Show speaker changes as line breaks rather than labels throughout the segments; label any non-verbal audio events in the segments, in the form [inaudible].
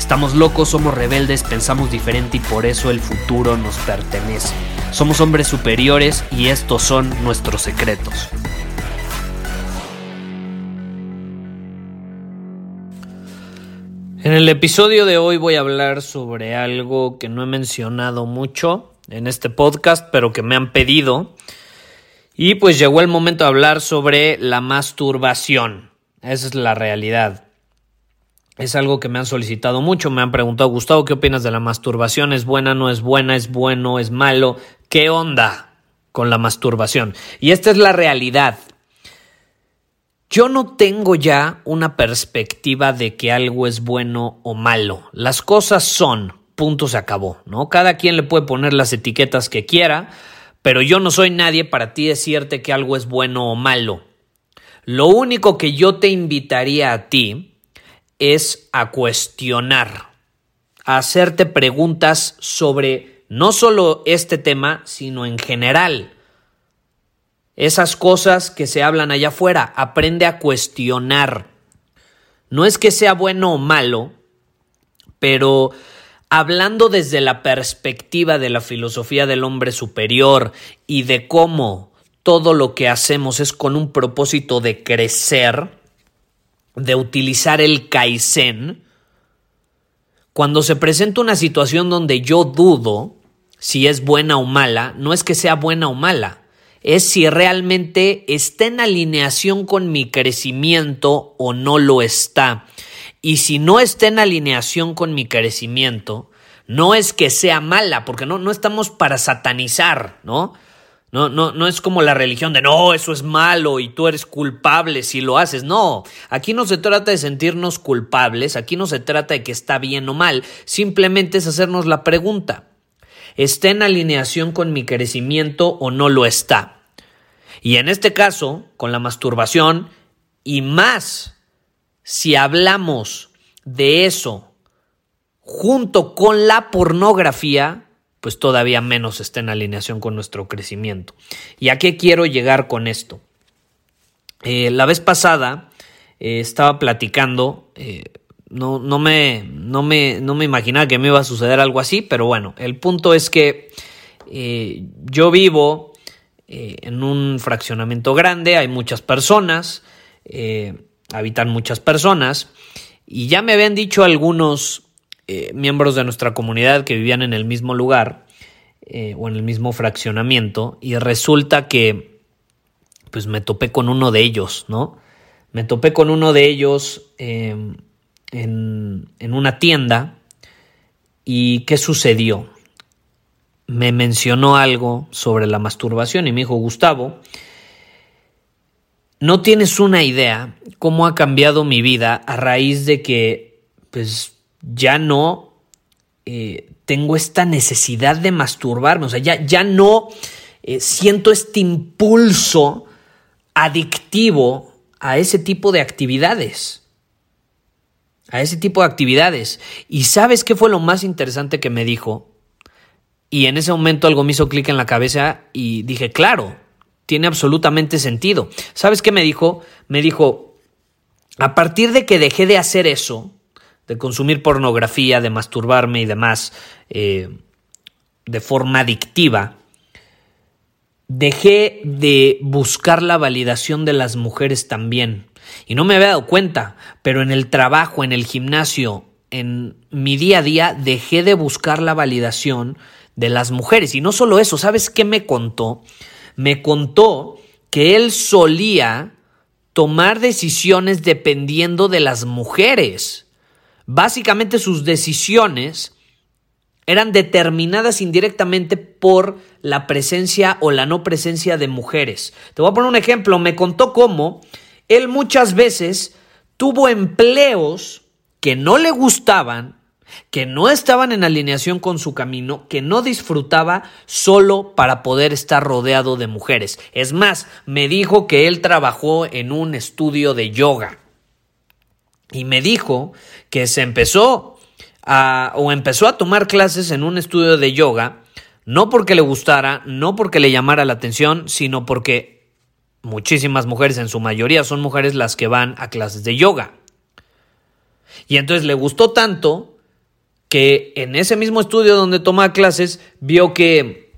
Estamos locos, somos rebeldes, pensamos diferente y por eso el futuro nos pertenece. Somos hombres superiores y estos son nuestros secretos. En el episodio de hoy voy a hablar sobre algo que no he mencionado mucho en este podcast, pero que me han pedido. Y pues llegó el momento de hablar sobre la masturbación. Esa es la realidad. Es algo que me han solicitado mucho, me han preguntado, Gustavo, ¿qué opinas de la masturbación? ¿Es buena, no es buena, es bueno, es malo? ¿Qué onda con la masturbación? Y esta es la realidad. Yo no tengo ya una perspectiva de que algo es bueno o malo. Las cosas son, punto se acabó, ¿no? Cada quien le puede poner las etiquetas que quiera, pero yo no soy nadie para ti decirte que algo es bueno o malo. Lo único que yo te invitaría a ti es a cuestionar, a hacerte preguntas sobre no solo este tema, sino en general esas cosas que se hablan allá afuera. Aprende a cuestionar. No es que sea bueno o malo, pero hablando desde la perspectiva de la filosofía del hombre superior y de cómo todo lo que hacemos es con un propósito de crecer, de utilizar el Kaizen, cuando se presenta una situación donde yo dudo si es buena o mala, no es que sea buena o mala, es si realmente está en alineación con mi crecimiento o no lo está. Y si no está en alineación con mi crecimiento, no es que sea mala, porque no, no estamos para satanizar, ¿no? No, no, no es como la religión de no, eso es malo y tú eres culpable si lo haces. No, aquí no se trata de sentirnos culpables, aquí no se trata de que está bien o mal, simplemente es hacernos la pregunta. ¿Está en alineación con mi crecimiento o no lo está? Y en este caso, con la masturbación, y más si hablamos de eso junto con la pornografía, pues todavía menos está en alineación con nuestro crecimiento. ¿Y a qué quiero llegar con esto? Eh, la vez pasada eh, estaba platicando eh, no, no, me, no, me, no me imaginaba que me iba a suceder algo así, pero bueno, el punto es que yo vivo en un fraccionamiento grande, hay muchas personas, habitan muchas personas, y ya me habían dicho algunos miembros de nuestra comunidad que vivían en el mismo lugar o en el mismo fraccionamiento, y resulta que pues me topé con uno de ellos, ¿no? Me topé con uno de ellos en, una tienda y ¿qué sucedió? Me mencionó algo sobre la masturbación y me dijo, Gustavo, no tienes una idea cómo ha cambiado mi vida a raíz de que pues ya no eh, tengo esta necesidad de masturbarme, o sea, ya, ya no eh, siento este impulso adictivo a ese tipo de actividades a ese tipo de actividades. ¿Y sabes qué fue lo más interesante que me dijo? Y en ese momento algo me hizo clic en la cabeza y dije, claro, tiene absolutamente sentido. ¿Sabes qué me dijo? Me dijo, a partir de que dejé de hacer eso, de consumir pornografía, de masturbarme y demás, eh, de forma adictiva, dejé de buscar la validación de las mujeres también. Y no me había dado cuenta, pero en el trabajo, en el gimnasio, en mi día a día, dejé de buscar la validación de las mujeres. Y no solo eso, ¿sabes qué me contó? Me contó que él solía tomar decisiones dependiendo de las mujeres. Básicamente sus decisiones eran determinadas indirectamente por la presencia o la no presencia de mujeres. Te voy a poner un ejemplo, me contó cómo él muchas veces tuvo empleos que no le gustaban, que no estaban en alineación con su camino, que no disfrutaba solo para poder estar rodeado de mujeres. Es más, me dijo que él trabajó en un estudio de yoga. Y me dijo que se empezó a, o empezó a tomar clases en un estudio de yoga, no porque le gustara, no porque le llamara la atención, sino porque muchísimas mujeres, en su mayoría son mujeres las que van a clases de yoga. Y entonces le gustó tanto que en ese mismo estudio donde tomaba clases vio que,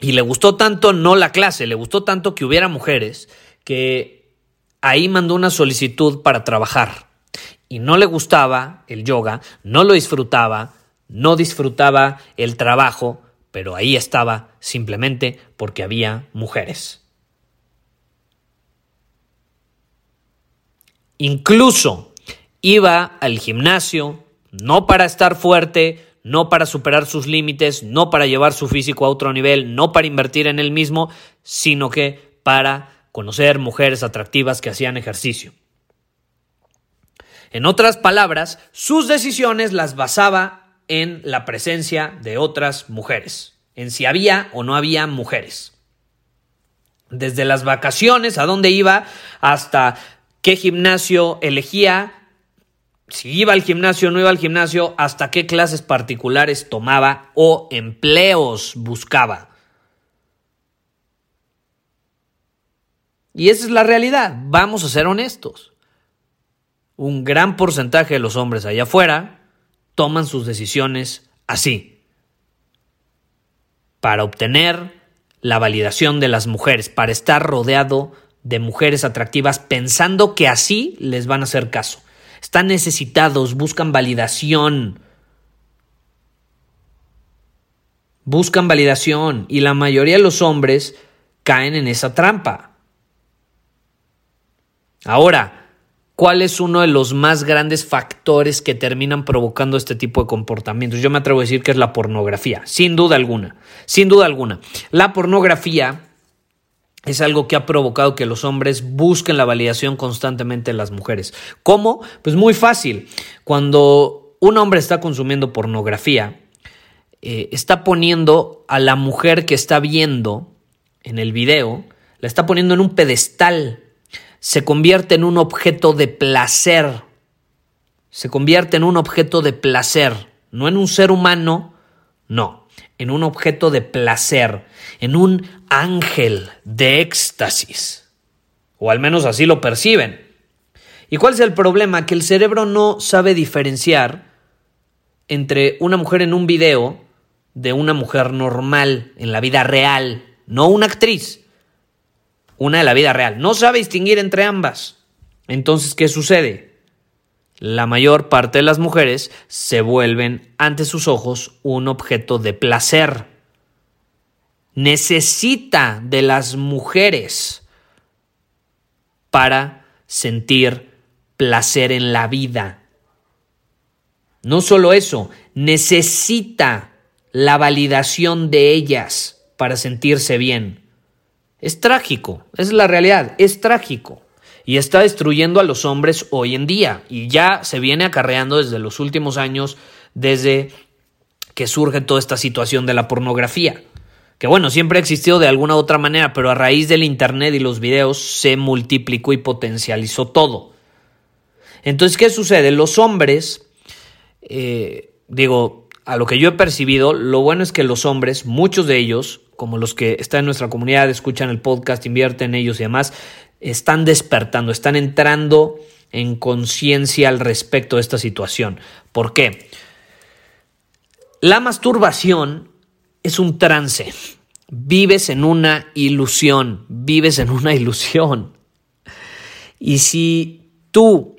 y le gustó tanto no la clase, le gustó tanto que hubiera mujeres, que ahí mandó una solicitud para trabajar. Y no le gustaba el yoga, no lo disfrutaba, no disfrutaba el trabajo, pero ahí estaba simplemente porque había mujeres. Incluso iba al gimnasio, no para estar fuerte, no para superar sus límites, no para llevar su físico a otro nivel, no para invertir en él mismo, sino que para conocer mujeres atractivas que hacían ejercicio. En otras palabras, sus decisiones las basaba en la presencia de otras mujeres, en si había o no había mujeres. Desde las vacaciones, a dónde iba, hasta qué gimnasio elegía, si iba al gimnasio o no iba al gimnasio, hasta qué clases particulares tomaba o empleos buscaba. Y esa es la realidad, vamos a ser honestos. Un gran porcentaje de los hombres allá afuera toman sus decisiones así, para obtener la validación de las mujeres, para estar rodeado de mujeres atractivas pensando que así les van a hacer caso. Están necesitados, buscan validación. Buscan validación y la mayoría de los hombres caen en esa trampa. Ahora, ¿cuál es uno de los más grandes factores que terminan provocando este tipo de comportamientos? Yo me atrevo a decir que es la pornografía, sin duda alguna, sin duda alguna. La pornografía es algo que ha provocado que los hombres busquen la validación constantemente en las mujeres. ¿Cómo? Pues muy fácil. Cuando un hombre está consumiendo pornografía, eh, está poniendo a la mujer que está viendo en el video, la está poniendo en un pedestal, se convierte en un objeto de placer, se convierte en un objeto de placer, no en un ser humano, no, en un objeto de placer, en un ángel de éxtasis. O al menos así lo perciben. ¿Y cuál es el problema? Que el cerebro no sabe diferenciar entre una mujer en un video de una mujer normal en la vida real, no una actriz, una de la vida real. No sabe distinguir entre ambas. Entonces, ¿qué sucede? la mayor parte de las mujeres se vuelven ante sus ojos un objeto de placer. Necesita de las mujeres para sentir placer en la vida. No solo eso, necesita la validación de ellas para sentirse bien. Es trágico, es la realidad, es trágico y está destruyendo a los hombres hoy en día y ya se viene acarreando desde los últimos años, desde que surge toda esta situación de la pornografía. Que bueno, siempre ha existido de alguna u otra manera, pero a raíz del Internet y los videos se multiplicó y potencializó todo. Entonces, ¿qué sucede? Los hombres, eh, digo, a lo que yo he percibido, lo bueno es que los hombres, muchos de ellos, como los que están en nuestra comunidad, escuchan el podcast, invierten en ellos y demás, están despertando, están entrando en conciencia al respecto de esta situación. ¿Por qué? La masturbación es un trance. Vives en una ilusión, vives en una [laughs] ilusión. Y si tú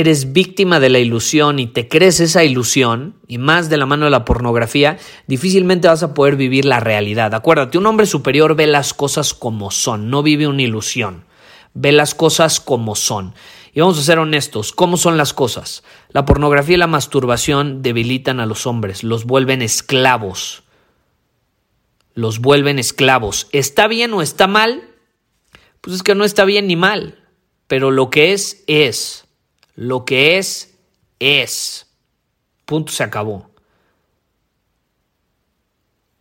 eres víctima de la ilusión y te crees esa ilusión, y más de la mano de la pornografía, difícilmente vas a poder vivir la realidad. Acuérdate, un hombre superior ve las cosas como son, no vive una ilusión ve las cosas como son. Y vamos a ser honestos, ¿cómo son las cosas? La pornografía y la masturbación debilitan a los hombres, los vuelven esclavos. Los vuelven esclavos. ¿Está bien o está mal? Pues es que no está bien ni mal, pero lo que es, es. Lo que es, es. Punto, se acabó.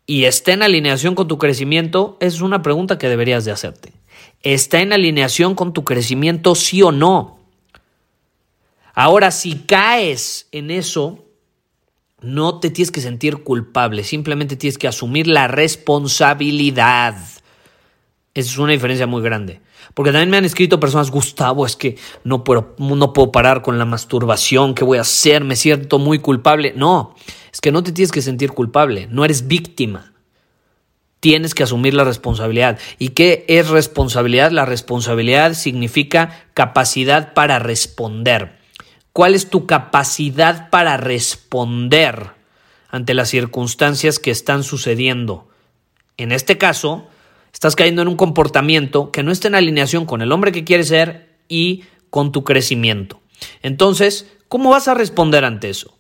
¿Y está en alineación con tu crecimiento? Es una pregunta que deberías de hacerte. ¿Está en alineación con tu crecimiento sí o no? Ahora, si caes en eso, no te tienes que sentir culpable, simplemente tienes que asumir la responsabilidad. Esa es una diferencia muy grande. Porque también me han escrito personas, Gustavo, es que no puedo, no puedo parar con la masturbación, ¿qué voy a hacer? Me siento muy culpable. No, es que no te tienes que sentir culpable, no eres víctima. Tienes que asumir la responsabilidad. ¿Y qué es responsabilidad? La responsabilidad significa capacidad para responder. ¿Cuál es tu capacidad para responder ante las circunstancias que están sucediendo? En este caso, estás cayendo en un comportamiento que no está en alineación con el hombre que quieres ser y con tu crecimiento. Entonces, ¿cómo vas a responder ante eso?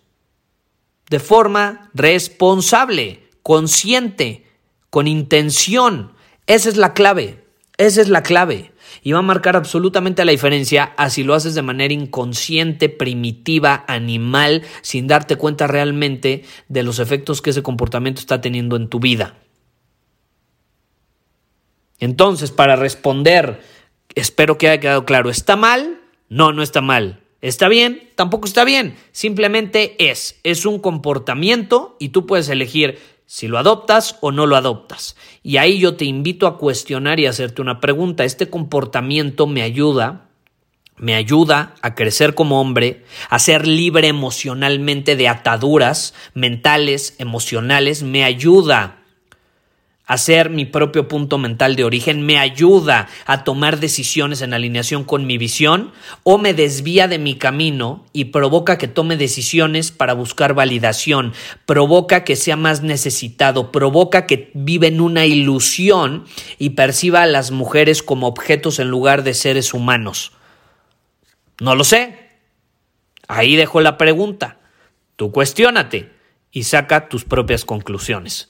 De forma responsable, consciente, con intención. Esa es la clave. Esa es la clave. Y va a marcar absolutamente la diferencia a si lo haces de manera inconsciente, primitiva, animal, sin darte cuenta realmente de los efectos que ese comportamiento está teniendo en tu vida. Entonces, para responder, espero que haya quedado claro, ¿está mal? No, no está mal. ¿Está bien? Tampoco está bien. Simplemente es. Es un comportamiento y tú puedes elegir si lo adoptas o no lo adoptas. Y ahí yo te invito a cuestionar y hacerte una pregunta. ¿Este comportamiento me ayuda? Me ayuda a crecer como hombre, a ser libre emocionalmente de ataduras mentales, emocionales, me ayuda Hacer mi propio punto mental de origen me ayuda a tomar decisiones en alineación con mi visión o me desvía de mi camino y provoca que tome decisiones para buscar validación, provoca que sea más necesitado, provoca que vive en una ilusión y perciba a las mujeres como objetos en lugar de seres humanos. No lo sé. Ahí dejo la pregunta. Tú cuestiónate y saca tus propias conclusiones.